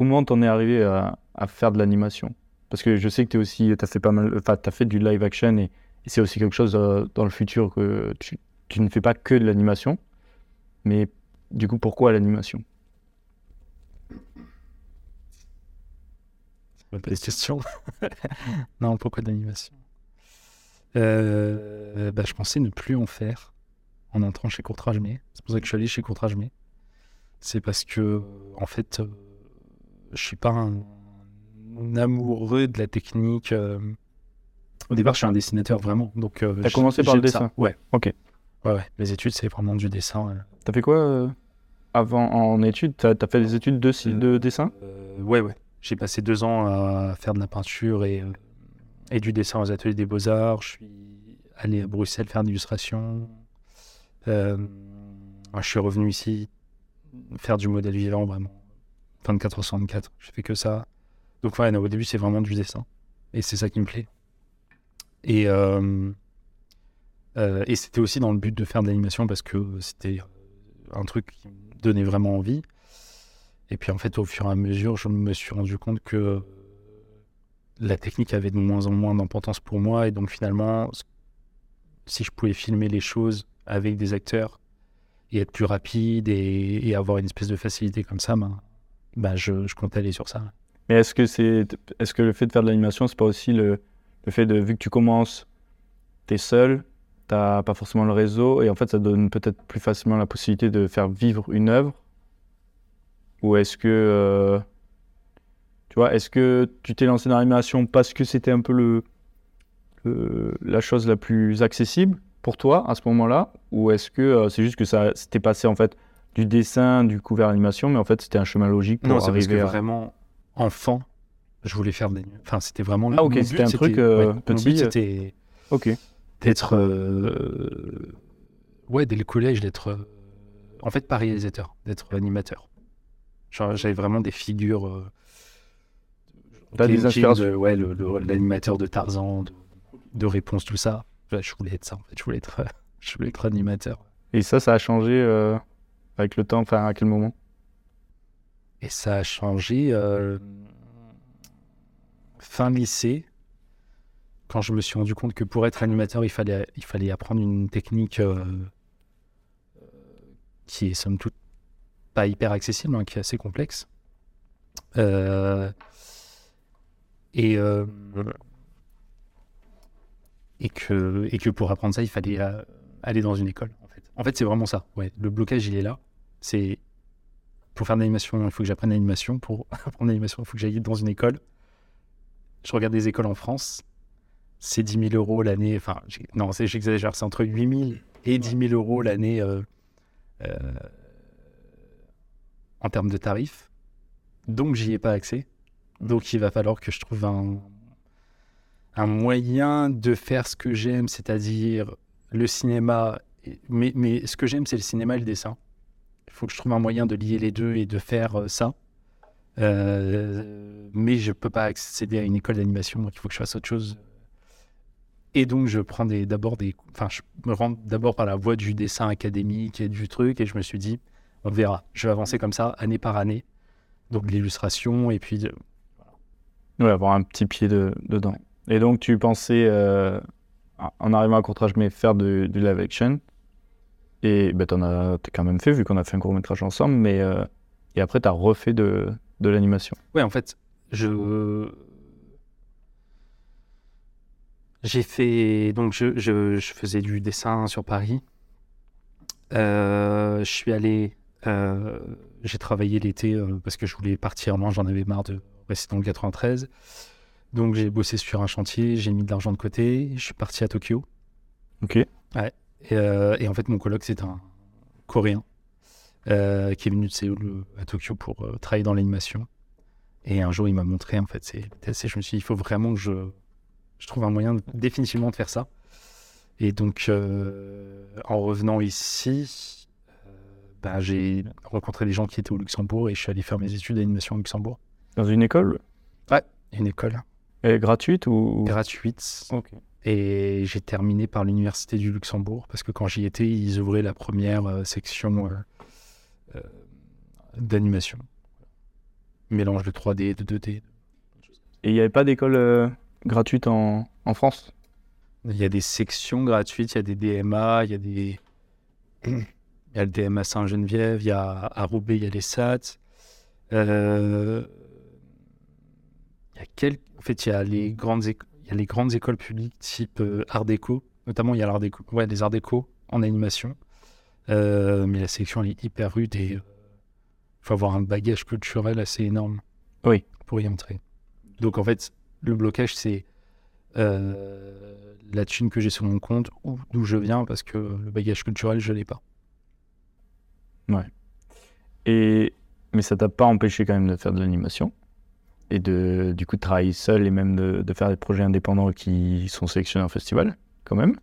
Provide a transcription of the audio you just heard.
comment t'en es arrivé à, faire de l'animation? Parce que je sais que tu aussi, as fait pas mal, enfin, as fait du live action et, c'est aussi quelque chose euh, dans le futur que tu, ne fais pas que de l'animation. Mais du coup, pourquoi l'animation? Pas des questions. non, pourquoi de l'animation? Euh, bah, Je pensais ne plus en faire en entrant chez Courtrage. C'est pour ça que je suis allé chez Courtrage. C'est parce que, en fait, euh, je suis pas un, un amoureux de la technique. euh. Au départ, je suis un dessinateur vraiment. Donc, euh, T'as commencé par le j'aime ça. dessin Ouais. Ok. Ouais, ouais. Les études, c'est vraiment du dessin. euh. T'as fait quoi euh, avant en études? T'as as fait des études de, dessin? Euh, ouais, ouais. J'ai passé deux ans à faire de la peinture et, et du dessin aux ateliers des beaux-arts. Je suis allé à Bruxelles faire de l'illustration. Je suis revenu ici faire du modèle vivant, vraiment. 24 64. Je fais que ça. Donc, ouais, au début, c'est vraiment du dessin. Et c'est ça qui me plaît. Et, euh, euh, et c'était aussi dans le but de faire de l'animation parce que c'était un truc qui me donnait vraiment envie. Et puis en fait, au fur et à mesure, je me suis rendu compte que la technique avait de moins en moins d'importance pour moi. Et donc finalement, si je pouvais filmer les choses avec des acteurs et être plus rapide et, et avoir une espèce de facilité comme ça, ben, ben je, je comptais aller sur ça. Mais est-ce que c'est, est-ce que le fait de faire de l'animation, c'est pas aussi le, le fait de, vu que tu commences, t'es seul, t'as pas forcément le réseau, et en fait, ça donne peut-être plus facilement la possibilité de faire vivre une œuvre? Ou est-ce que, euh, tu vois, est-ce que tu t'es lancé dans l'animation parce que c'était un peu le, la chose la plus accessible pour toi à ce moment-là, ou est-ce que euh, c'est juste que ça s'était passé en fait du dessin, du coup vers l'animation, mais en fait c'était un chemin logique pour Non, c'est parce que arriver à... vraiment, enfant, je voulais faire des... Enfin, c'était vraiment... Ah, ok, c'était un truc, euh, ouais, mon petit, but, euh. c'était Ok. d'être... euh, Ouais, dès le collège, d'être... euh, En fait, pas réalisateur, d'être animateur. Genre, j'avais vraiment des figures... euh, T'as des inspirations. de- Ouais, l'animateur de Tarzan, de, de réponse, tout ça. Je voulais être ça, en fait. Je voulais être, je voulais être animateur. Et ça, ça a changé avec le temps, à quel moment? Et ça a changé euh, fin lycée, quand je me suis rendu compte que pour être animateur, il fallait, il fallait apprendre une technique euh, euh, qui est somme toute pas hyper accessible, hein, qui est assez complexe. Et, et, que, et que pour apprendre ça, il fallait aller dans une école. En fait, en fait c'est vraiment ça. Ouais, le blocage, il est là. C'est pour faire de l'animation, il faut que j'apprenne l'animation. Pour apprendre l'animation, il faut que j'aille dans une école. Je regarde des écoles en France. C'est 10 000 euros l'année. Enfin, non, j'exagère. C'est entre 8 000 et 10 000 euros l'année euh, euh, en termes de tarifs. Donc, j'y ai pas accès. Donc, il va falloir que je trouve un, un moyen de faire ce que j'aime, c'est-à-dire le cinéma. Mais, mais ce que j'aime, c'est le cinéma et le dessin. Il faut que je trouve un moyen de lier les deux et de faire euh, ça. Euh, mais je peux pas accéder à une école d'animation, donc il faut que je fasse autre chose. Et donc je prends d'abord des, enfin je me rends d'abord par la voie du dessin académique et du truc, et je me suis dit, on verra, je vais avancer comme ça, année par année. Donc l'illustration et puis de- Ouais, avoir un petit pied de- dedans. Et donc, tu pensais, euh, en arrivant à courtrage, mais faire du live action. Et ben, t'en as t'as quand même fait, vu qu'on a fait un court métrage ensemble. Mais, euh, et après, tu as refait de, de l'animation. Ouais, en fait, je. J'ai fait. Donc, je, je, je faisais du dessin sur Paris. Euh, je suis allé. euh, j'ai travaillé l'été parce que je voulais partir loin, j'en avais marre de rester dans le 93. Donc, j'ai bossé sur un chantier, j'ai mis de l'argent de côté, je suis parti à Tokyo. Ok. Et, euh, et en fait, mon coloc, c'est un Coréen euh, qui est venu de Séoul euh, à Tokyo pour euh, travailler dans l'animation. Et un jour, il m'a montré, en fait, c'est c'est- je me suis dit, il faut vraiment que je, je trouve un moyen de- définitivement de faire ça. Et donc, en revenant ici, bah, j'ai rencontré des gens qui étaient au Luxembourg et je suis allé faire mes études d'animation au Luxembourg. Dans une école? Une école est gratuite ou gratuite. Ok. Et j'ai terminé par l'Université du Luxembourg parce que quand j'y étais, ils ouvraient la première euh, section euh, euh, d'animation. mélange de 3D, de 2D. Et il n'y avait pas d'école euh, gratuite en, en France? Il y a des sections gratuites, il y a des DMA, il y a des. Il y a le DMA Saint-Geneviève, il y a à Roubaix, il y a les SAT. Il y a quelques... En fait, il y a les grandes, éco- il y a les grandes écoles publiques type euh, Art déco. Notamment, il y a l'Art déco. Ouais, les Arts déco en animation. Euh, mais la section, elle est hyper rude et il faut avoir un bagage culturel assez énorme Oui. pour y entrer. Donc, en fait, le blocage, c'est euh, la thune que j'ai sur mon compte ou d'où je viens parce que le bagage culturel, je l'ai pas. Et, mais ça t'a pas empêché quand même de faire de l'animation? Et de du coup de travailler seul et même de, de faire des projets indépendants qui sont sélectionnés en festival quand même.